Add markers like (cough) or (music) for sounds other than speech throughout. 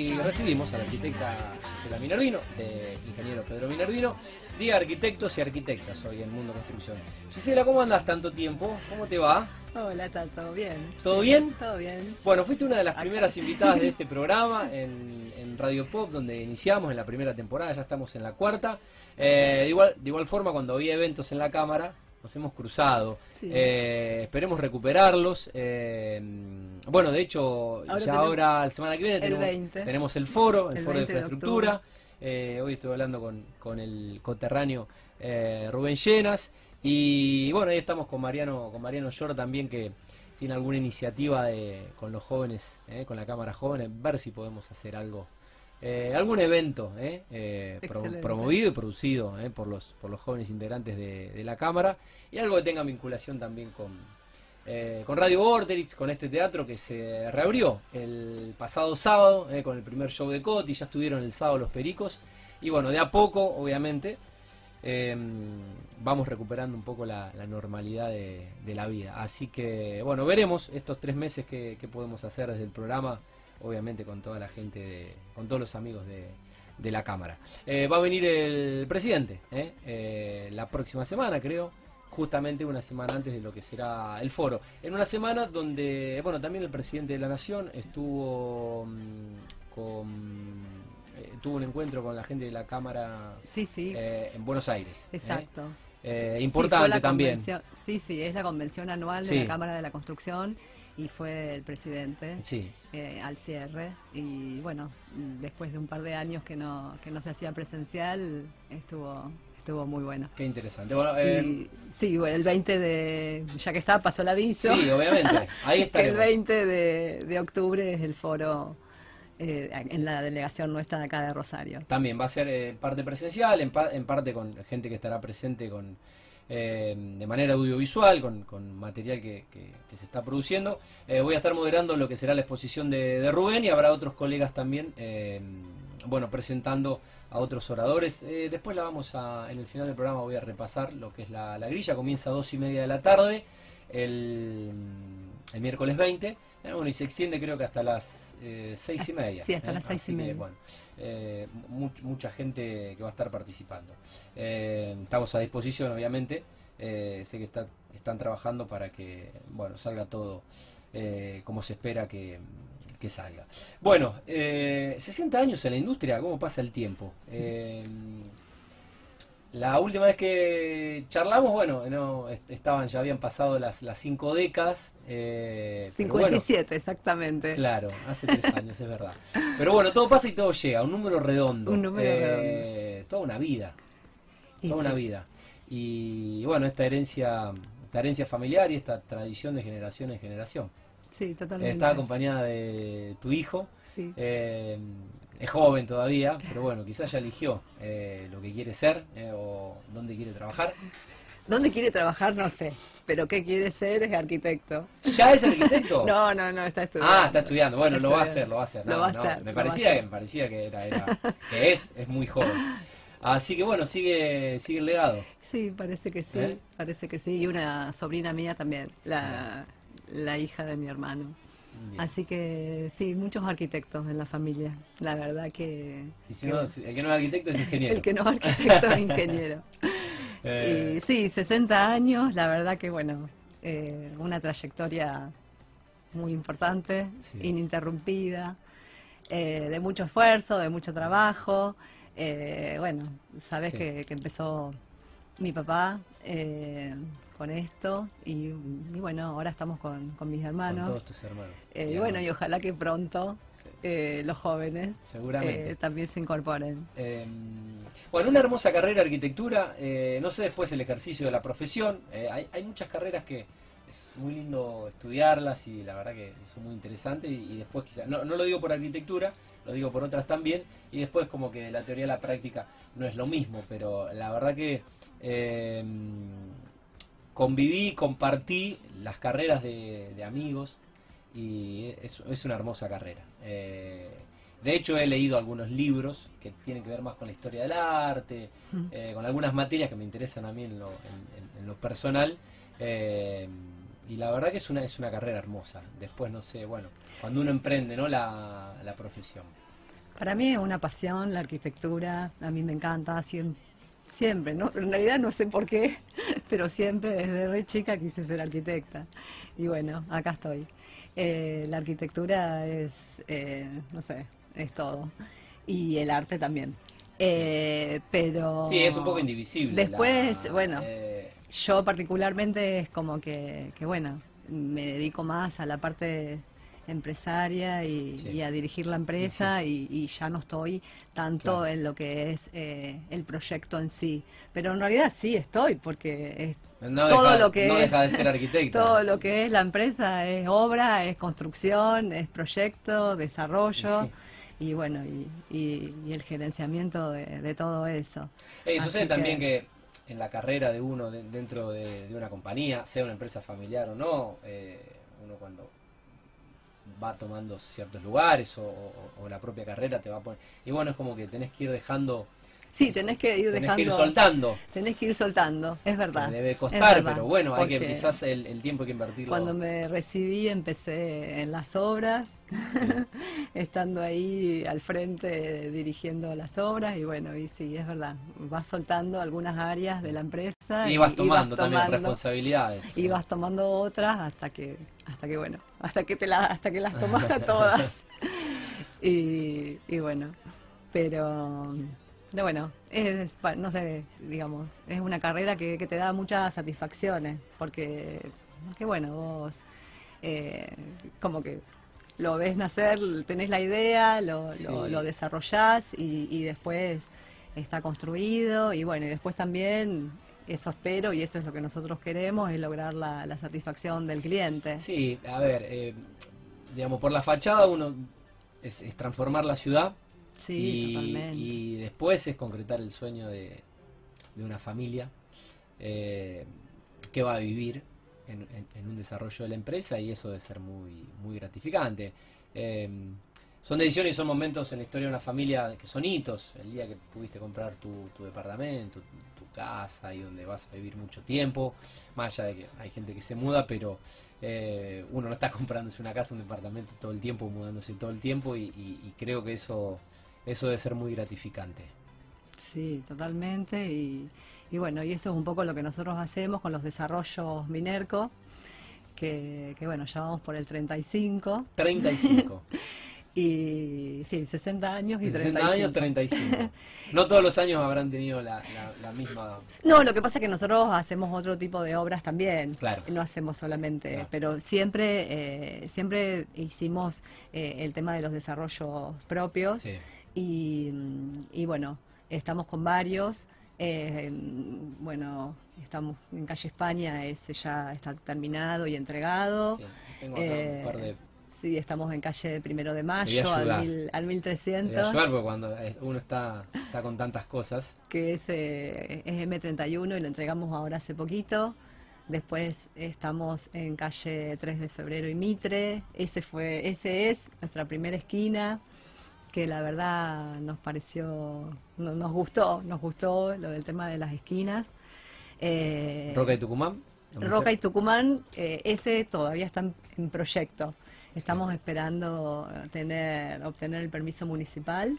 Y recibimos a la arquitecta Gisela Minervino, de ingeniero Pedro Minervino, de arquitectos y arquitectas hoy en Mundo Construcción. Gisela, ¿cómo andas tanto tiempo? ¿Cómo te va? Hola, Tato, bien. ¿Todo bien? Todo bien. Bueno, fuiste una de las primeras invitadas de este (laughs) programa en, en Radio Pop, donde iniciamos en la primera temporada, ya estamos en la cuarta. Eh, de, igual, de igual forma, cuando había eventos en la Cámara, nos hemos cruzado. Sí. Eh, esperemos recuperarlos. Eh, bueno, de hecho, Ahora ya ahora, la semana que viene, el tenemos, 20. tenemos el foro, el, El foro de 20 de infraestructura. Eh, hoy estuve hablando con, con el coterráneo Rubén Llenas. Y bueno, ahí estamos con Mariano, con Mariano Llor también, que tiene alguna iniciativa de, con los jóvenes, eh, con la Cámara Jóvenes, ver si podemos hacer algo. Eh, algún evento eh, eh, pro- promovido y producido eh, por, los, por los jóvenes integrantes de, de la Cámara. Y algo que tenga vinculación también con, con Radio Vorterix, con este teatro que se reabrió el pasado sábado con el primer show de Coti, ya estuvieron el sábado los Pericos. Y bueno, de a poco, obviamente, eh, vamos recuperando un poco la, la normalidad de, de la vida. Así que bueno, veremos estos tres meses que, que podemos hacer desde el programa, obviamente con toda la gente, de, con todos los amigos de, de la Cámara. Eh, va a venir el presidente eh, eh, la próxima semana, creo justamente una semana antes de lo que será el foro. En una semana donde, bueno, también el presidente de la Nación estuvo mm, con... eh, tuvo un encuentro con la gente de la Cámara Sí, sí, eh, en Buenos Aires. exacto. Sí, importante también. Sí, sí, es la convención anual de la Cámara de la Construcción y fue el presidente Sí, eh, al cierre. Y bueno, después de un par de años que no, que no se hacía presencial, estuvo, estuvo muy bueno. qué interesante. Bueno, eh, Y, sí, bueno, el 20 de, ya que está, pasó el aviso. sí, obviamente. Ahí (laughs) que el estaremos. 20 de, de octubre es el foro eh, en la delegación nuestra de acá de Rosario. También va a ser eh, en parte presencial, en, pa- en parte con gente que estará presente con eh, de manera audiovisual, con, material que, se está produciendo. Eh, voy a estar moderando lo que será la exposición de, Rubén y habrá otros colegas también, eh, bueno, presentando a otros oradores. Eh, después la vamos a, en el final del programa voy a repasar lo que es la, la grilla, comienza a dos y media de la tarde, el, el miércoles 20. Eh, bueno, y se extiende creo que hasta las eh, seis y media. Sí, hasta eh, las seis así y que, media. bueno, eh, mu- mucha gente que va a estar participando. Estamos a disposición, obviamente. Sé que está- están trabajando para que bueno salga todo como se espera que, que salga. Bueno, eh, 60 años en la industria, ¿cómo pasa el tiempo? La última vez que charlamos, bueno, no est- estaban ya habían pasado las, las cinco décadas. eh, pero bueno, 57, exactamente. Claro, hace tres (laughs) años, es verdad. Pero bueno, todo pasa y todo llega, un número redondo. Un número Eh, Toda una vida, Y toda sí. una vida. Y bueno, esta herencia, esta herencia familiar y esta tradición de generación en generación. Sí, totalmente. Está acompañada de tu hijo, Sí. eh, es joven todavía, pero bueno, quizás ya eligió eh, lo que quiere ser eh, o dónde quiere trabajar. ¿Dónde quiere trabajar? No sé. Pero ¿qué quiere ser? Es arquitecto. ¿Ya es arquitecto? (laughs) No, no, no, está estudiando. Ah, está estudiando. Bueno, Está lo va a estudiando. hacer, lo va a hacer. Lo No, va a no, hacer, me va parecía que me parecía que era, era- (laughs) que es, es muy joven. Así que bueno, sigue, sigue el legado. Sí, parece que sí, ¿Eh? parece que sí. Y una sobrina mía también, la, la hija de mi hermano. Bien. Así que sí, muchos arquitectos en la familia. La verdad que... Y si que no, si- el que no es arquitecto es ingeniero. el que no es arquitecto es ingeniero. (laughs) Eh, Y sí, 60 años, la verdad que bueno, eh, una trayectoria muy importante, Sí. ininterrumpida, eh, de mucho esfuerzo, de mucho trabajo. Bueno, sabes Sí. que, que empezó mi papá eh, con esto y, y bueno, ahora estamos con, con mis con hermanos. todos tus hermanos. Eh, Y y bueno, y ojalá que pronto Sí, eh, los jóvenes seguramente. eh, también se incorporen. Eh, bueno, una hermosa carrera de arquitectura. eh, no sé después el ejercicio de la profesión. eh, hay, hay muchas carreras que es muy lindo estudiarlas y la verdad que son muy interesantes. Y, y después quizás, no, no lo digo por arquitectura, lo digo por otras también. Y después como que la teoría y la práctica no es lo mismo. Pero la verdad que eh, conviví, compartí las carreras de, de amigos y es, es una hermosa carrera. Eh, de hecho, he leído algunos libros que tienen que ver más con la historia del arte, eh, con algunas materias que me interesan a mí en lo, en- en- en lo personal. eh, y la verdad que es una, es una carrera hermosa. Después, no sé, bueno, cuando uno emprende ¿no? la, la profesión. Para mí es una pasión la arquitectura, a mí me encanta, siempre, ¿no? en realidad no sé por qué, (laughs) pero siempre desde re chica quise ser arquitecta. Y bueno, acá estoy. Eh, la arquitectura es, eh, no sé, es todo. Y el arte también. Eh, pero... Sí, es un poco indivisible. Después, bueno, yo particularmente es como que, que, bueno, me dedico más a la parte empresaria y, a dirigir la empresa y, ya no estoy tanto en lo que es eh, el proyecto en sí. Pero en realidad sí estoy, porque es todo lo que es, deja de ser arquitecto. (laughs) Todo lo que es la empresa es obra, es construcción, es proyecto, desarrollo. Y bueno, y, el gerenciamiento de, todo eso. Eh, sucede también que en la carrera de uno dentro de, una compañía, sea una empresa familiar o no, eh, uno cuando va tomando ciertos lugares o, la propia carrera te va a poner... Y bueno, es como que tenés que ir dejando... Sí, tenés que ir tenés Que ir soltando. Tenés que ir soltando, es verdad. debe costar, pero bueno, hay que quizás el, tiempo hay que invertirlo. Cuando me recibí empecé en las obras, (laughs) estando ahí al frente dirigiendo las obras y bueno, y sí, es verdad, vas soltando algunas áreas de la empresa. Y vas tomando, también responsabilidades. Y vas tomando otras hasta que hasta que bueno, hasta que te la, hasta que las tomas a todas. (laughs) y, bueno, pero bueno, es, no sé, digamos, es una carrera que, te da muchas satisfacciones, porque, que bueno, vos eh, como que lo ves nacer, tenés la idea, lo, lo, desarrollás y, y, después está construido y bueno, y después también eso espero y eso es lo que nosotros queremos, es lograr la, satisfacción del cliente. Sí, a ver, eh, digamos, por la fachada uno es, transformar la ciudad. Sí, y, totalmente. Y después es concretar el sueño de, una familia eh, que va a vivir en, un desarrollo de la empresa y eso debe ser muy, muy gratificante. Eh, son decisiones y son momentos en la historia de una familia que son hitos. El día que pudiste comprar tu, tu departamento, casa y donde vas a vivir mucho tiempo, más allá de que hay gente que se muda, pero eh, uno no está (laughs) comprándose una casa, un departamento todo el tiempo, mudándose todo el tiempo y, creo que eso, eso debe ser muy gratificante. Sí, totalmente y, y, bueno, y eso es un poco lo que nosotros hacemos con los desarrollos Minerco, que, que bueno, ya vamos por el 35. 35. (laughs) Y sí, 60 años y 60 años, 35. (laughs) No todos los años habrán tenido la, misma... No, lo que pasa es que nosotros hacemos otro tipo de obras también. Claro. No hacemos solamente, pero siempre eh, siempre hicimos eh, el tema de los desarrollos propios. Y, y, bueno, estamos con varios. Eh, bueno, estamos en Calle España, ese ya está terminado y entregado. Sí, tengo un par de Sí, estamos en calle Primero de Mayo, al, al 1300. ayudar porque cuando eh, uno está, está con tantas cosas. Que es, eh, es M31 y lo entregamos ahora hace poquito. Después estamos en calle 3 de Febrero y Mitre. Ese, fue, ese es nuestra primera esquina, que la verdad nos pareció, nos gustó, nos gustó lo del tema de las esquinas. Eh, Roca y Tucumán. Roca y Tucumán, ese todavía está en proyecto. Estamos esperando tener, obtener el permiso municipal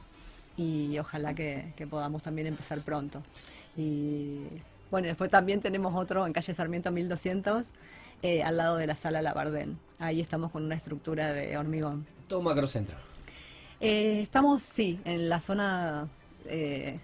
y ojalá que, podamos también empezar pronto. Y bueno, después también tenemos otro en calle Sarmiento 1200, eh, al lado de la sala Labardén. Ahí estamos con una estructura de hormigón. Todo macrocentro. Eh, estamos, sí, en la zona eh,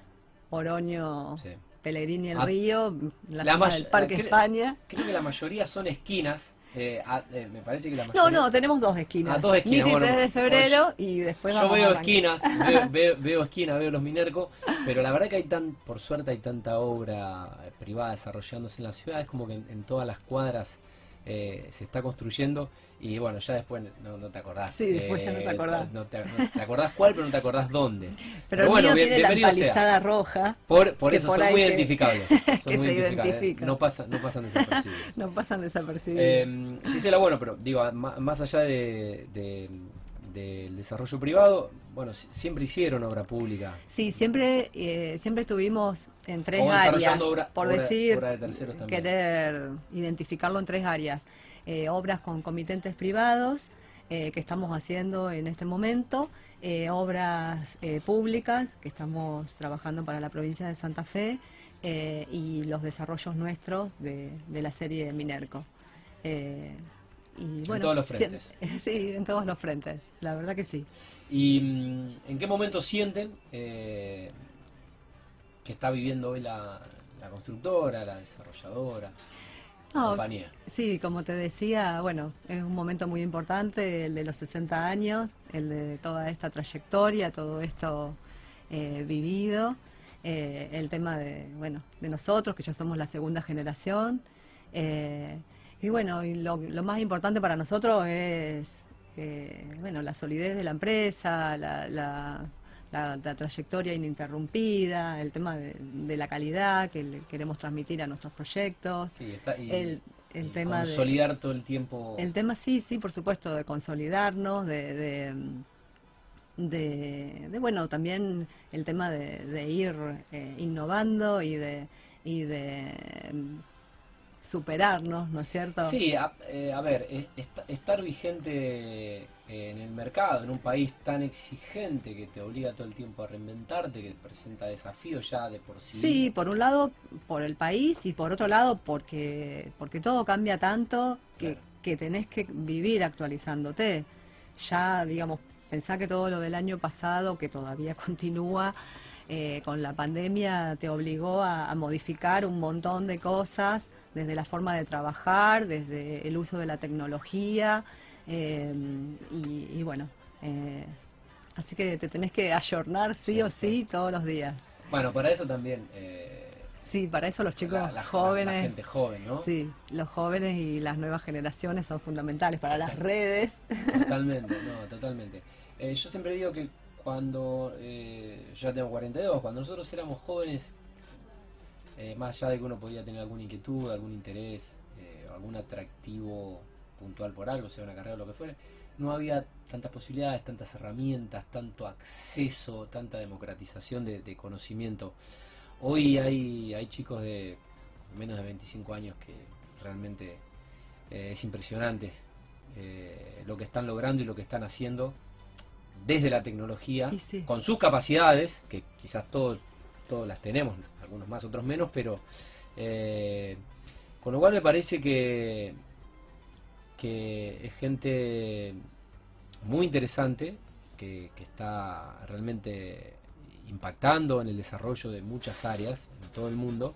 Oroño, Pellegrini, el ah, Río, la, zona del Parque España. Creo que la mayoría son esquinas eh, eh, me parece que la No, no, tenemos dos esquinas. Ah, dos esquinas. 3 de febrero y después Yo veo esquinas, (laughs) veo, veo, esquinas, veo los Minerco, pero la verdad que hay tan, por suerte hay tanta obra privada desarrollándose en la ciudad, es como que en todas las cuadras eh, se está construyendo y bueno, ya después no, te acordás. Sí, después ya no te eh, acordás. No, te, acordás cuál, pero no te acordás dónde. (laughs) Pero, bueno, tiene la palizada roja. Por, por eso son muy identificables. (laughs) Son muy identificables. No, pasa, no pasan desapercibidos. (laughs) no pasan desapercibidos. Eh, sí, será bueno, pero digo, más, allá de, del desarrollo privado, bueno, siempre hicieron obra pública. Sí, siempre eh, siempre estuvimos en tres áreas, por decir, querer identificarlo en tres áreas. Eh, obras con comitentes privados eh, que estamos haciendo en este momento, eh, obras públicas que estamos trabajando para la provincia de Santa Fe y los desarrollos nuestros de, de la serie de Minerco. Y, En todos los frentes. (laughs) sí- en todos los frentes, la verdad que sí. ¿Y mm, en qué momento sienten eh, que está viviendo hoy la, la constructora, la desarrolladora, la No, compañía? Sí, como te decía, bueno, es un momento muy importante, el de los 60 años, el de toda esta trayectoria, todo esto eh, vivido, eh, el tema de, bueno, de nosotros, que ya somos la segunda generación. eh, y bueno, y lo, lo más importante para nosotros es, bueno, la solidez de la empresa, la, la- la- la trayectoria ininterrumpida, el tema de, de la calidad que le queremos transmitir a nuestros proyectos. Sí, está, y, El, el y tema de, consolidar todo el tiempo. el tema sí, sí, por supuesto, de consolidarnos, de, de, de- de, bueno, también el tema de, de ir eh, innovando y de, y de mm, superarnos, ¿no es cierto? Sí, a, eh, a ver, es- est- estar vigente en el mercado, en un país tan exigente que te obliga todo el tiempo a reinventarte, que presenta desafíos ya de por sí. Sí, por un lado por el país y por otro lado porque, porque todo cambia tanto que, Claro. que tenés que vivir actualizándote. Ya, digamos, pensá que todo lo del año pasado, que todavía (laughs) continúa eh, con la pandemia, te obligó a, a modificar un montón de cosas, desde la forma de trabajar, desde el uso de la tecnología eh, y, y bueno. eh, Así que te tenés que ayornar sí, Sí, o sí. sí todos los días. Bueno, para eso también. eh, Sí, para eso los chicos la- jóvenes, La, gente joven, ¿no? sí, los jóvenes y las nuevas generaciones son fundamentales para las redes. Totalmente, (laughs) no, totalmente. Eh, yo siempre digo que cuando eh, yo ya tengo 42, cuando nosotros éramos jóvenes, más allá de que uno podía tener alguna inquietud, algún interés, algún atractivo puntual por algo, sea una carrera o lo que fuera, no había tantas posibilidades, tantas herramientas, tanto acceso, tanta democratización de, de conocimiento. Hoy hay, hay chicos de menos de 25 años que realmente eh, es impresionante eh, lo que están logrando y lo que están haciendo desde la tecnología, sí. con sus capacidades, que quizás todos, todos las tenemos, algunos más, otros menos, pero eh, con lo cual me parece que, que es gente muy interesante, que, está realmente impactando en el desarrollo de muchas áreas en todo el mundo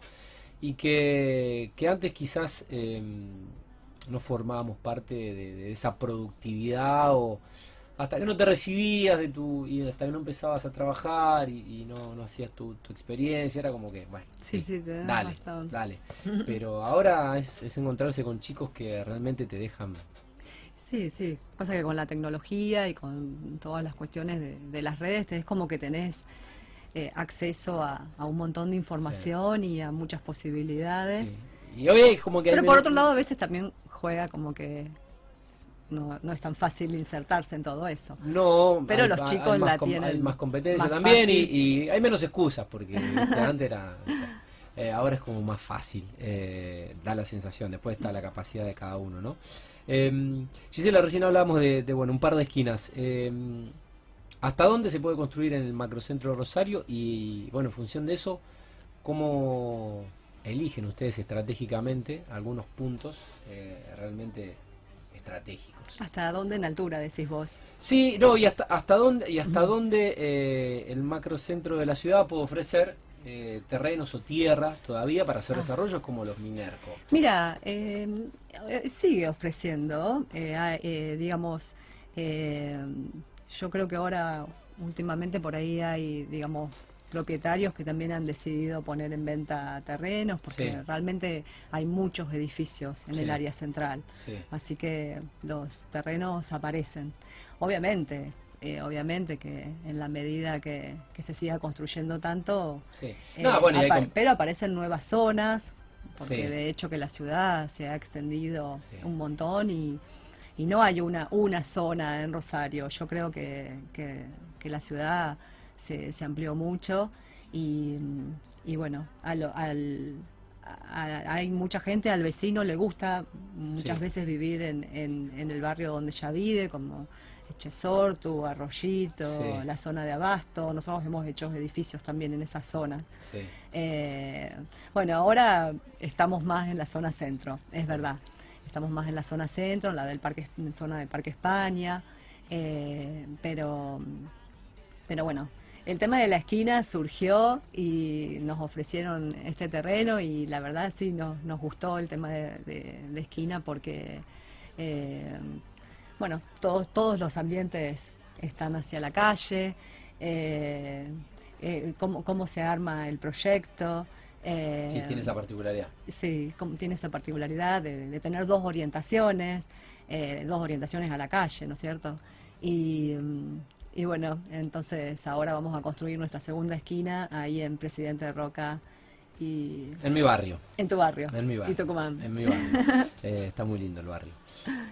y que, que antes quizás eh, no formábamos parte de esa productividad o hasta que no te recibías de tu y hasta que no empezabas a trabajar y, y no, no hacías tu, tu experiencia era como que bueno Sí, sí, te da dale razón. dale (laughs) pero ahora es, es encontrarse con chicos que realmente te dejan Sí, sí. Pasa que con la tecnología y con todas las cuestiones de, de las redes, es como que tenés eh, acceso a, a un montón de información y a muchas posibilidades. sí. y hoy es como que Pero por menos- otro lado, a veces también juega como que no, no es tan fácil insertarse en todo eso. No, Pero hay- los chicos más la com- tienen Hay más competencia más también y, hay menos excusas porque (laughs) antes era. o sea, eh, ahora es como más fácil, eh, da la sensación. Después está la capacidad de cada uno, ¿no? Eh, Gisela, recién hablábamos de, de, bueno, un par de esquinas. Eh, ¿Hasta dónde se puede construir en el macrocentro de Rosario? Y bueno, en función de eso, ¿cómo eligen ustedes estratégicamente algunos puntos eh, realmente estratégicos? ¿Hasta dónde en altura decís vos? Sí, no, y hasta, hasta dónde, y hasta dónde eh, el macrocentro de la ciudad puede ofrecer eh, terrenos o tierras todavía para hacer Ah. desarrollos como los Minerco. Mira, eh, sigue ofreciendo, digamos, yo creo que ahora últimamente por ahí hay, digamos, propietarios que también han decidido poner en venta terrenos porque Sí. realmente hay muchos edificios en Sí. el área central. Sí, Así que los terrenos aparecen. Obviamente, eh, obviamente que en la medida que, que se siga construyendo tanto, sí. eh, bueno, pero aparecen nuevas zonas, porque Sí. de hecho que la ciudad se ha extendido Sí. un montón y, y no hay una, una zona en Rosario. Yo creo que, que- que la ciudad se, se amplió mucho y, y bueno, al, a- hay mucha gente, al vecino le gusta muchas Sí. veces vivir en, en- en el barrio donde ya vive, como Chesortu, Arroyito, la zona de Abasto. Nosotros hemos hecho edificios también en esas zonas. Eh, bueno, ahora estamos más en la zona centro, es verdad. Estamos más en la zona centro, en la del parque, en zona del Parque España. Eh, pero, pero bueno, el tema de la esquina surgió y nos ofrecieron este terreno y la verdad sí nos, nos gustó el tema de, esquina porque, eh, bueno, todos, todos los ambientes están hacia la calle, eh, eh, cómo, se arma el proyecto. sí, tiene esa particularidad. Sí, tiene esa particularidad de, tener dos orientaciones, dos orientaciones a la calle, ¿no es cierto? Y, mm, y bueno, entonces ahora vamos a construir nuestra segunda esquina ahí en Presidente de Roca. Y en mi barrio. En tu barrio. En mi barrio. Y Tucumán. En mi barrio. (laughs) Eh, está muy lindo el barrio.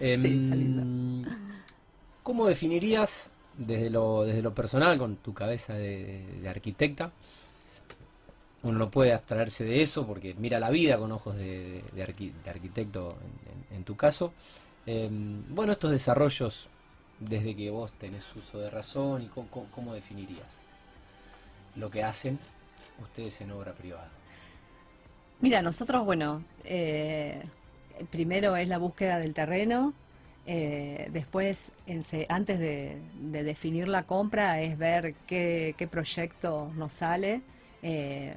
Em, ¿Cómo definirías desde lo, desde lo personal, con tu cabeza de, arquitecta? Uno no puede abstraerse de eso porque mira la vida con ojos de, arquitecto en, tu caso. Em, bueno, estos desarrollos desde que vos tenés uso de razón y cómo, definirías lo que hacen ustedes en obra privada. Mira, nosotros, bueno, eh, primero es la búsqueda del terreno, eh, después, antes de, definir la compra, es ver qué, proyecto nos sale, eh,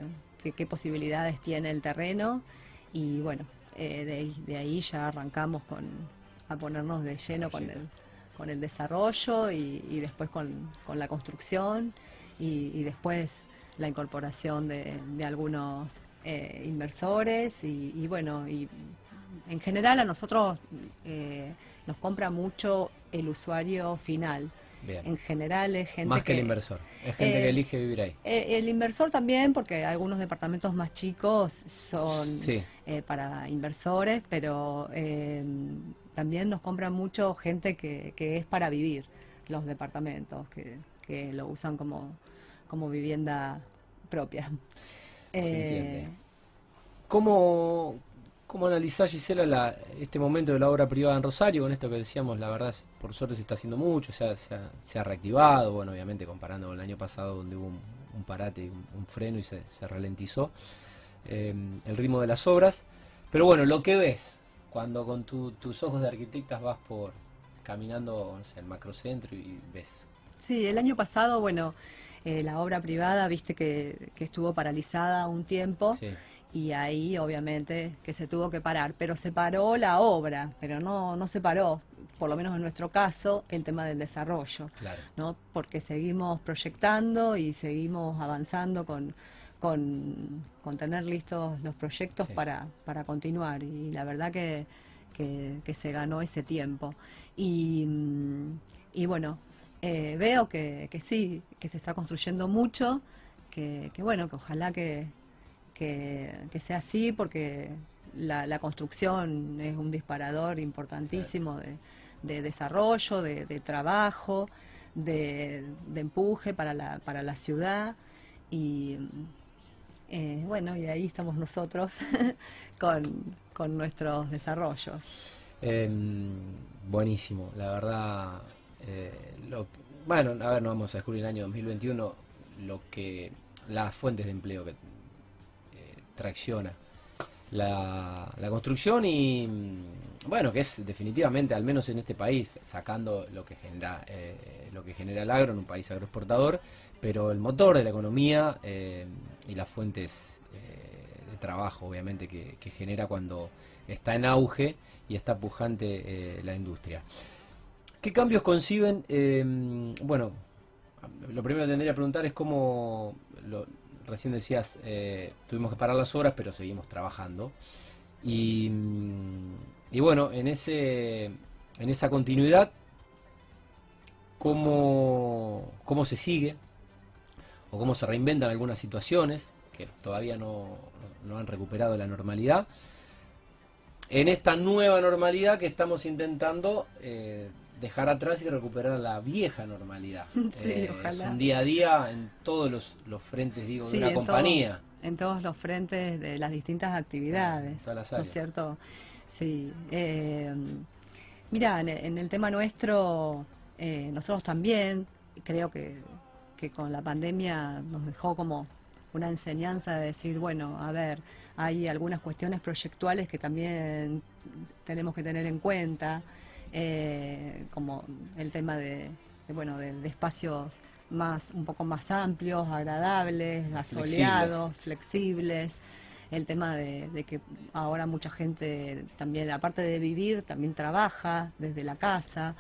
qué, posibilidades tiene el terreno y bueno, de, ahí ya arrancamos con, a ponernos de lleno con el, con el desarrollo y, después con, la construcción y, después la incorporación de, algunos eh, inversores y, bueno, y en general a nosotros eh, nos compra mucho el usuario final. En general es gente Más que, el inversor, es gente que eh, elige vivir ahí. el inversor también, porque algunos departamentos más chicos son para inversores, pero también nos compra mucho gente que, es para vivir los departamentos, que, lo usan como, como vivienda propia. Eh, ¿Cómo, ¿Cómo analizás, Gisela, este momento de la obra privada en Rosario? Con esto que decíamos, la verdad, por suerte se está haciendo mucho, se ha, se ha, reactivado, bueno, obviamente comparando con el año pasado donde hubo un, parate, un, un, freno y se, ralentizó eh, el ritmo de las obras. Pero bueno, lo que ves, cuando con tus ojos de arquitectas vas por caminando en el macrocentro y ves. Sí, el año pasado, bueno, eh, la obra privada, viste que, estuvo paralizada un tiempo. Y ahí, obviamente, que se tuvo que parar. Pero se paró la obra, pero no, no se paró, por lo menos en nuestro caso, el tema del desarrollo. Claro. ¿no? Porque seguimos proyectando y seguimos avanzando con, con, tener listos los proyectos para, para continuar. Y la verdad que, que, se ganó ese tiempo. Y, mm, y bueno, eh, veo que, que, sí, que se está construyendo mucho, que, que bueno, que ojalá que, que, sea así, porque la, la, construcción es un disparador importantísimo de, de desarrollo, de, de trabajo, de, de, empuje para la, para la ciudad. Y, bueno, y ahí estamos nosotros (laughs) con, nuestros desarrollos. Em, buenísimo, la verdad. Eh, bueno, a ver, no vamos a descubrir el año 2021 lo que las fuentes de empleo que eh, tracciona la, la, construcción y bueno que es definitivamente al menos en este país sacando lo que genera lo que genera el agro en un país agroexportador pero el motor de la economía eh, y las fuentes eh, trabajo, obviamente, que, genera cuando está en auge y está pujante eh, la industria. ¿Qué cambios conciben? bueno, lo primero que tendría que preguntar es cómo, recién decías, tuvimos que parar las horas, pero seguimos trabajando. Y, y bueno, en, ese, en esa continuidad, ¿cómo, cómo se sigue? o cómo se reinventan algunas situaciones que todavía no, han recuperado la normalidad. En esta nueva normalidad que estamos intentando eh, dejar atrás y recuperar la vieja normalidad. (laughs) Sí, eh, Es un día a día en todos los, frentes, digo, de una compañía. en todos los frentes de las distintas actividades. ¿No es cierto? Sí. Eh, mira, en, el tema nuestro nosotros también, creo que, que con la pandemia nos dejó como una enseñanza de decir, bueno, a ver, hay algunas cuestiones proyectuales que también tenemos que tener en cuenta, eh, como el tema de, bueno, de, espacios más, un poco más amplios, agradables, asoleados, flexibles. El tema de, que ahora mucha gente también, aparte de vivir, también trabaja desde la casa.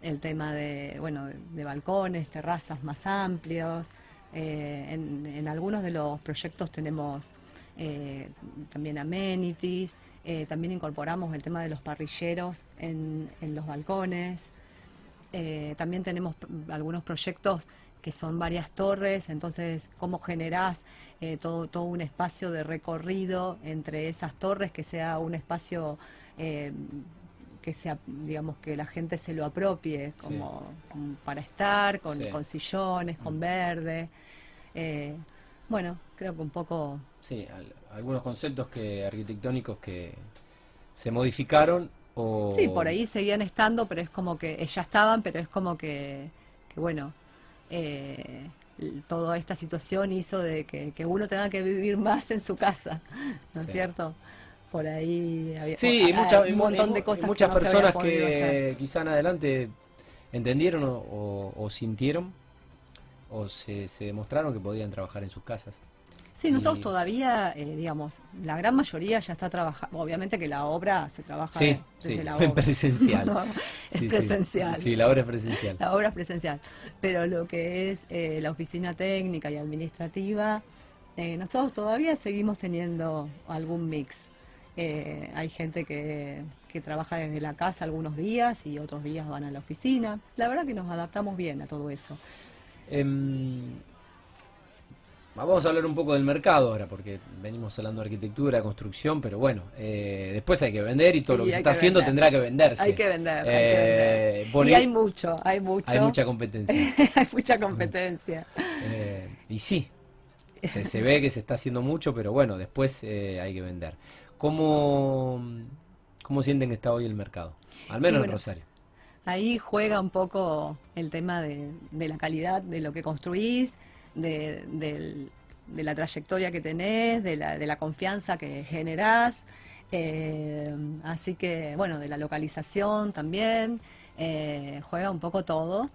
El tema de, bueno, de balcones, terrazas más amplios. Eh, en, algunos de los proyectos tenemos eh, también amenities, eh, también incorporamos el tema de los parrilleros en, los balcones, también tenemos algunos proyectos que son varias torres, entonces cómo generás todo, todo un espacio de recorrido entre esas torres, que sea un espacio que sea, digamos, que la gente se lo apropie como, para estar, con, sillones, con mm. verde. Eh, bueno, creo que un poco... Sí, algunos conceptos que arquitectónicos que se modificaron o... Sí, por ahí seguían estando, pero es como que eh, ya estaban, pero es como que, bueno, eh, toda esta situación hizo de que, uno tenga que vivir más en su casa, ¿no es cierto? Por ahí había sí, un montón de cosas. Muchas personas que quizá en adelante entendieron o, sintieron o se, se, demostraron que podían trabajar en sus casas. Sí, nosotros todavía, eh, digamos, la gran mayoría ya está trabajando. Obviamente que la obra se trabaja sí, desde la (laughs) obra. presencial. (laughs) es presencial. Sí, la obra es presencial. La obra es presencial. Pero lo que es eh, la oficina técnica y administrativa, eh, nosotros todavía seguimos teniendo algún mix. Eh, hay gente que, trabaja desde la casa algunos días y otros días van a la oficina. La verdad que nos adaptamos bien a todo eso. Em, vamos a hablar un poco del mercado ahora, porque venimos hablando de arquitectura, construcción, pero bueno, eh, después hay que vender y todo lo que se está haciendo tendrá que venderse. Hay que vender, eh, Y hay mucho, hay mucho. Hay mucha competencia. (laughs) hay mucha competencia. y sí, se, se, ve que se está haciendo mucho, pero bueno, después hay que vender. ¿Cómo, cómo sienten que está hoy el mercado? Al menos en Rosario. Ahí juega un poco el tema de, la calidad de lo que construís, de, la trayectoria que tenés, de la, confianza que generás. Eh, así que, bueno, de la localización también. Eh, juega un poco todo.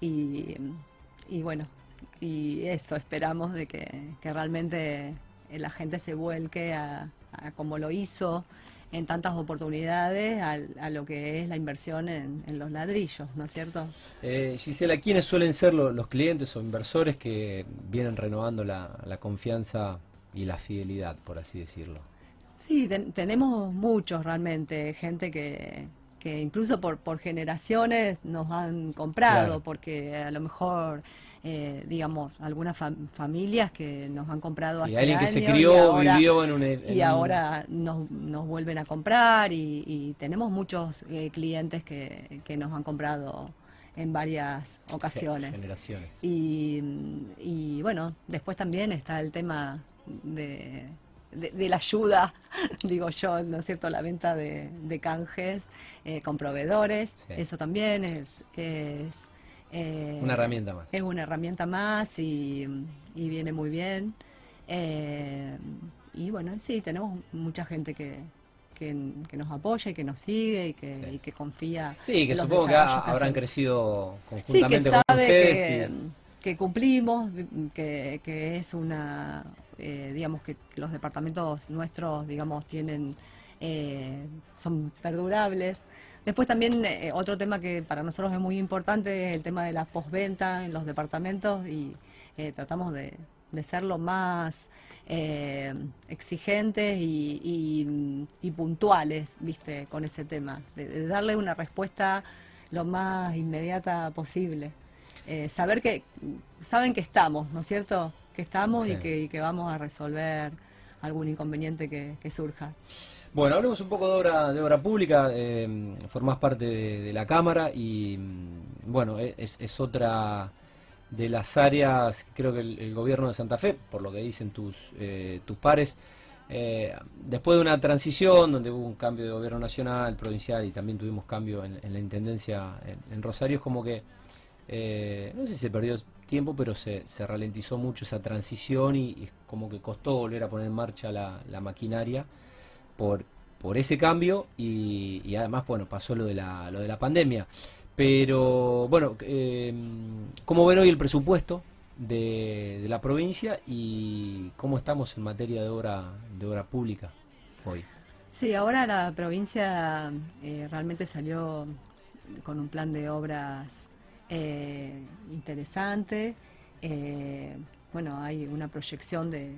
Y, bueno, y eso, esperamos de que realmente la gente se vuelque a, como lo hizo en tantas oportunidades a, lo que es la inversión en, los ladrillos, ¿no es cierto? Eh, Gisela, ¿quiénes suelen ser los clientes o inversores que vienen renovando la, confianza y la fidelidad, por así decirlo? Sí, tenemos muchos realmente, gente que, que incluso por, por generaciones nos han comprado, porque a lo mejor eh, digamos, algunas familias que nos han comprado hace alguien que se crió, vivió en un... y ahora nos, nos, vuelven a comprar y, tenemos muchos eh, clientes que, que nos han comprado en varias ocasiones. Generaciones. Y, y bueno, después también está el tema de, de, la ayuda, (laughs) digo yo, ¿no es cierto?, la venta de, de canjes eh, con proveedores, eso también es, es eh, una herramienta más. Es una herramienta más y, viene muy bien. Eh, y bueno, sí, tenemos mucha gente que, que, nos apoya y que nos sigue y que, confía. Sí, que supongo que habrán crecido conjuntamente con ustedes. Que, cumplimos, que, es una, eh, digamos que los departamentos nuestros, digamos, tienen, son perdurables. Después también eh, otro tema que para nosotros es muy importante es el tema de la postventa en los departamentos y eh, tratamos de, ser lo más eh, exigentes y, puntuales, viste, con ese tema, de, darle una respuesta lo más inmediata posible. saber que saben que estamos, ¿no es cierto? Que estamos y, que, vamos a resolver algún inconveniente que surja. Bueno, hablemos un poco de obra, de obra pública. Eh, formás parte de, la Cámara y, mm, bueno, e, es, otra de las áreas, creo que el, gobierno de Santa Fe, por lo que dicen tus, eh, tus pares, eh, después de una transición donde hubo un cambio de gobierno nacional, provincial y también tuvimos cambio en, la intendencia en, Rosario, es como que, eh, no sé si se perdió tiempo, pero se, ralentizó mucho esa transición y, como que costó volver a poner en marcha la, maquinaria por, por ese cambio y, además, bueno, pasó lo de la, lo de la pandemia. Pero, bueno, eh, ¿cómo ven hoy el presupuesto? de, la provincia y cómo estamos en materia de obra, de obra pública hoy. Sí, ahora la provincia eh, realmente salió con un plan de obras eh, interesante. Eh, bueno, hay una proyección de,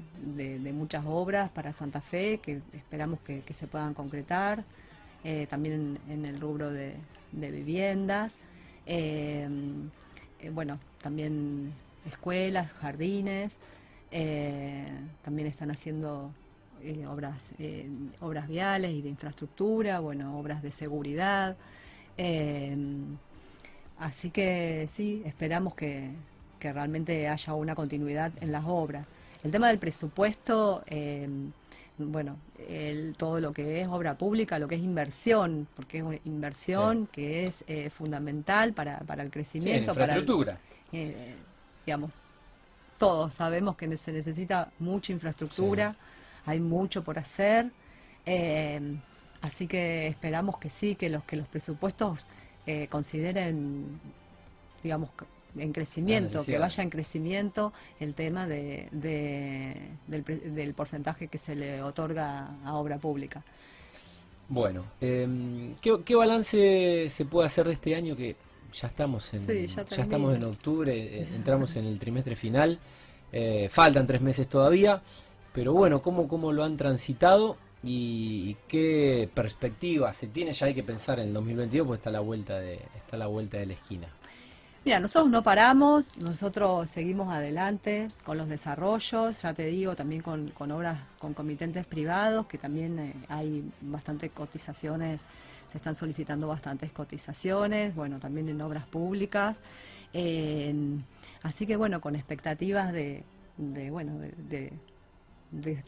muchas obras para Santa Fe que esperamos que, se puedan concretar, también en, el rubro de, de viviendas. bueno, también escuelas, jardines, eh, también están haciendo eh, obras, eh, obras viales y de infraestructura, bueno, obras de seguridad. así que sí, esperamos que, realmente haya una continuidad en las obras. El tema del presupuesto, bueno, todo lo que es obra pública, lo que es inversión, porque es una inversión que es fundamental para, para el crecimiento. Sí, infraestructura. Para digamos, todos sabemos que se necesita mucha infraestructura, hay mucho por hacer, eh, así que esperamos que sí, que los que los presupuestos eh, consideren, digamos, en crecimiento, que vaya en crecimiento el tema de, del, porcentaje que se le otorga a obra pública. Bueno, em, ¿qué, balance se puede hacer de este año que ya estamos en, ya, estamos en octubre, eh, (laughs) entramos en el trimestre final, eh, faltan tres meses todavía, pero bueno, ¿cómo, cómo lo han transitado y, qué perspectiva se tiene? Ya hay que pensar en el 2022, pues está la vuelta de, está la vuelta de la esquina. Mira, nosotros no paramos, nosotros seguimos adelante con los desarrollos, ya te digo, también con, obras con comitentes privados, que también eh, hay bastantes cotizaciones se están solicitando bastantes cotizaciones, bueno, también en obras públicas. así que bueno, con expectativas de, bueno, de,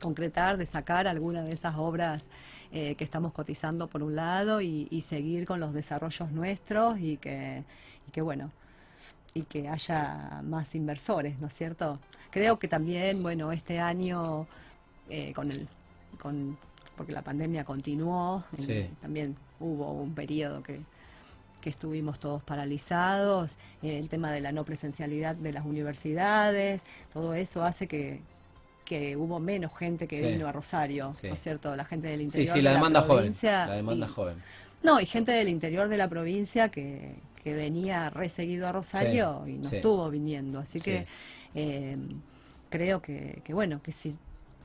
concretar, de sacar alguna de esas obras eh, que estamos cotizando por un lado y, seguir con los desarrollos nuestros y que, que bueno, y que haya más inversores, ¿no es cierto? Creo que también, bueno, este año eh, con el con porque la pandemia continuó, también hubo un periodo que, estuvimos todos paralizados, el tema de la no presencialidad de las universidades, todo eso hace que, hubo menos gente que vino a Rosario, ¿no es cierto? La gente del interior. Sí, sí, la, demanda joven. La demanda joven. No, y gente del interior de la provincia que, venía reseguido a Rosario y no estuvo viniendo. Así que eh, creo que, que, bueno, que si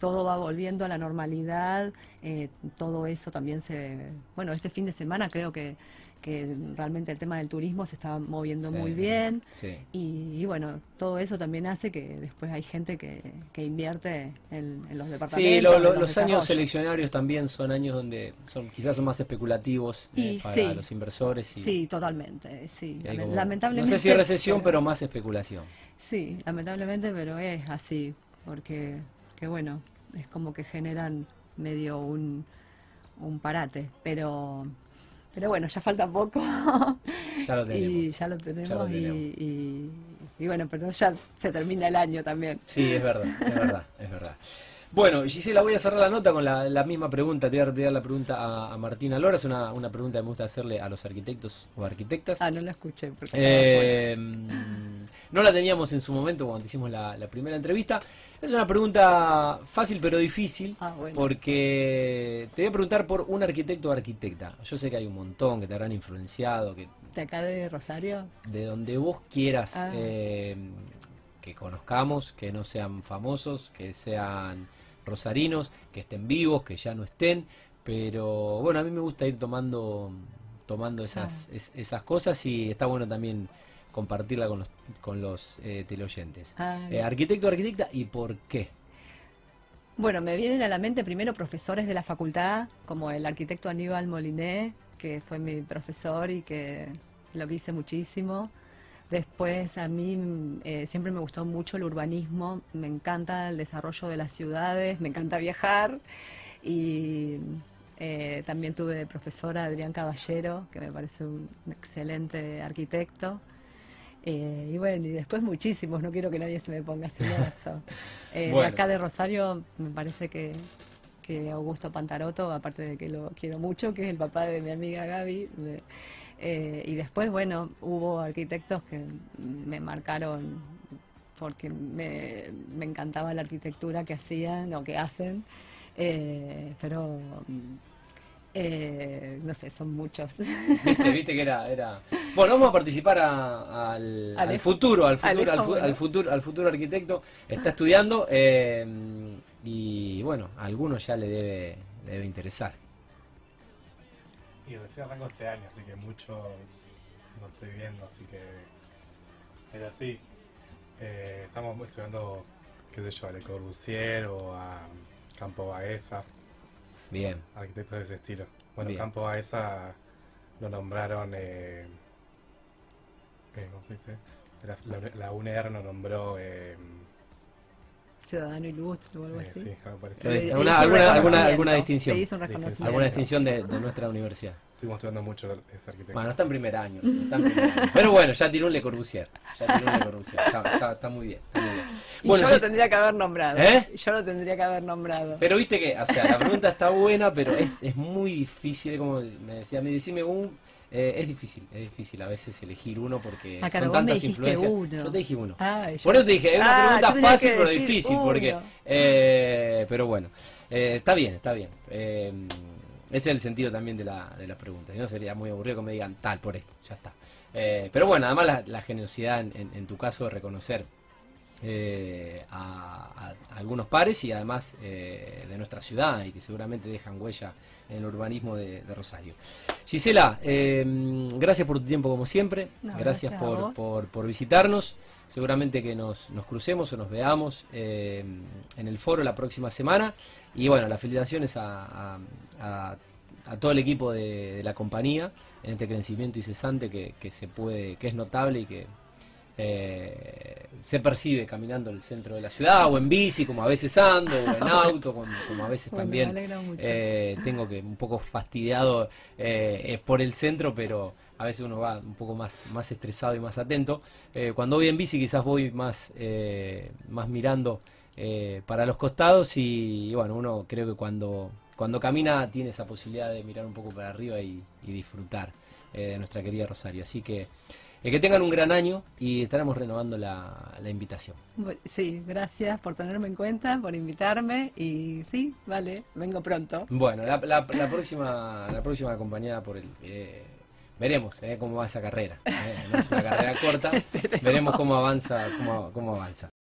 todo va volviendo a la normalidad, eh, todo eso también se... Bueno, este fin de semana creo que, que realmente el tema del turismo se está moviendo muy bien y, bueno, todo eso también hace que después hay gente que, que invierte en, los departamentos. Sí, los, años seleccionarios también son años donde son quizás son más especulativos eh, para los inversores. sí, totalmente, sí. Lamentablemente. No sé si recesión, pero, pero más especulación. Sí, lamentablemente, pero es así, porque que bueno, es como que generan medio un, un parate, pero pero bueno, ya falta poco. Ya lo (laughs) tenemos. Y ya lo tenemos, Y, bueno, pero ya se termina el año también. Sí, es verdad, es verdad, es verdad. Bueno, Gisela, voy a cerrar la nota con la, misma pregunta. Te voy a repetir la pregunta a, a Martina Lora. Es una, una, pregunta que me gusta hacerle a los arquitectos o arquitectas. Ah, no la escuché. Eh, no la teníamos en su momento cuando hicimos la, primera entrevista. Es una pregunta fácil pero difícil. Ah, porque te voy a preguntar por un arquitecto o arquitecta. Yo sé que hay un montón que te habrán influenciado. Que, ¿De acá de Rosario? De donde vos quieras. Ah. Eh, que conozcamos, que no sean famosos, que sean rosarinos, que estén vivos, que ya no estén, pero bueno, a mí me gusta ir tomando tomando esas, esas cosas y está bueno también compartirla con los, con los eh, teleoyentes. Ah, eh, arquitecto, arquitecta, ¿y por qué? Bueno, me vienen a la mente primero profesores de la facultad, como el arquitecto Aníbal Moliné, que fue mi profesor y que lo quise muchísimo. Después a mí eh, siempre me gustó mucho el urbanismo, me encanta el desarrollo de las ciudades, me encanta viajar y eh, también tuve de profesora Adrián Caballero, que me parece un, excelente arquitecto. Eh, y bueno, y después muchísimos, no quiero que nadie se me ponga celoso. (laughs) Eh, de acá de Rosario me parece que, que Augusto Pantaroto, aparte de que lo quiero mucho, que es el papá de mi amiga Gaby. Eh, y después, bueno, hubo arquitectos que me marcaron porque me, me encantaba la arquitectura que hacían o que hacen, eh, pero eh, no sé, son muchos. Viste, viste que era, era... Bueno, vamos a participar al, al, futuro, al futuro, al, futuro, al futuro arquitecto. Está estudiando y bueno, a algunos ya le debe, le debe interesar. Y recién arranco este año, así que mucho no estoy viendo, así que es así. Eh, estamos estudiando, qué sé yo, a Le Corbusier o a Campo Baeza. Bien. Arquitectos de ese estilo. Bueno, Campo Baeza lo nombraron, eh, eh, ¿cómo se dice? La, la, UNER lo nombró... Eh, ciudadano ilustre o algo eh, así. Sí, algo parecido. alguna, alguna, alguna, distinción. Alguna distinción de, de, nuestra universidad. Estuvimos estudiando mucho. Bueno, está en primer año. Está en primer año. Pero bueno, ya tiró un Le Corbusier. Ya tiró un Le Corbusier. Está, está, está muy bien. Está muy bien. Y bueno, yo lo tendría que haber nombrado. ¿Eh? Yo lo tendría que haber nombrado. Pero viste que, o sea, la pregunta está buena, pero es, es muy difícil, como me decía, me decime un eh, es difícil, es difícil a veces elegir uno porque ah, son tantas influencias. Uno. Yo te dije uno. Ah, Por eso te dije, es una ah, pregunta fácil pero difícil, porque eh, pero bueno, eh, está bien, está bien. Eh, ese es el sentido también de la, de la pregunta. No sería muy aburrido que me digan tal por esto, ya está. pero bueno, además la, generosidad en, en, tu caso de reconocer a, algunos pares y además de nuestra ciudad y que seguramente dejan huella en el urbanismo de, Rosario. Gisela, em, gracias por tu tiempo como siempre, gracias, por, por, visitarnos, seguramente que nos, nos crucemos o nos veamos em, en el foro la próxima semana. Y bueno, las felicitaciones a, a, todo el equipo de, la compañía en este crecimiento incesante que, que se puede, que es notable y que eh, se percibe caminando el centro de la ciudad o en bici como a veces ando o en auto como, a veces también eh, tengo que un poco fastidiado eh, por el centro pero a veces uno va un poco más más estresado y más atento cuando voy en bici quizás voy más más mirando para los costados y, bueno uno creo que cuando cuando camina tiene esa posibilidad de mirar un poco para arriba y, y disfrutar de nuestra querida Rosario así que eh, que tengan un gran año y estaremos renovando la, invitación. Sí, gracias por tenerme en cuenta, por invitarme y sí, vale, vengo pronto. Bueno, la, próxima la próxima acompañada por el... Eh, veremos eh, cómo va esa carrera. no es una (laughs) carrera corta, veremos cómo avanza, cómo, cómo avanza.